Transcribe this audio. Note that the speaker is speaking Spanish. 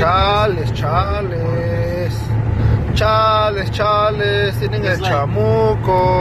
Chales, chales. Chales, chales. Tienen el chamuco.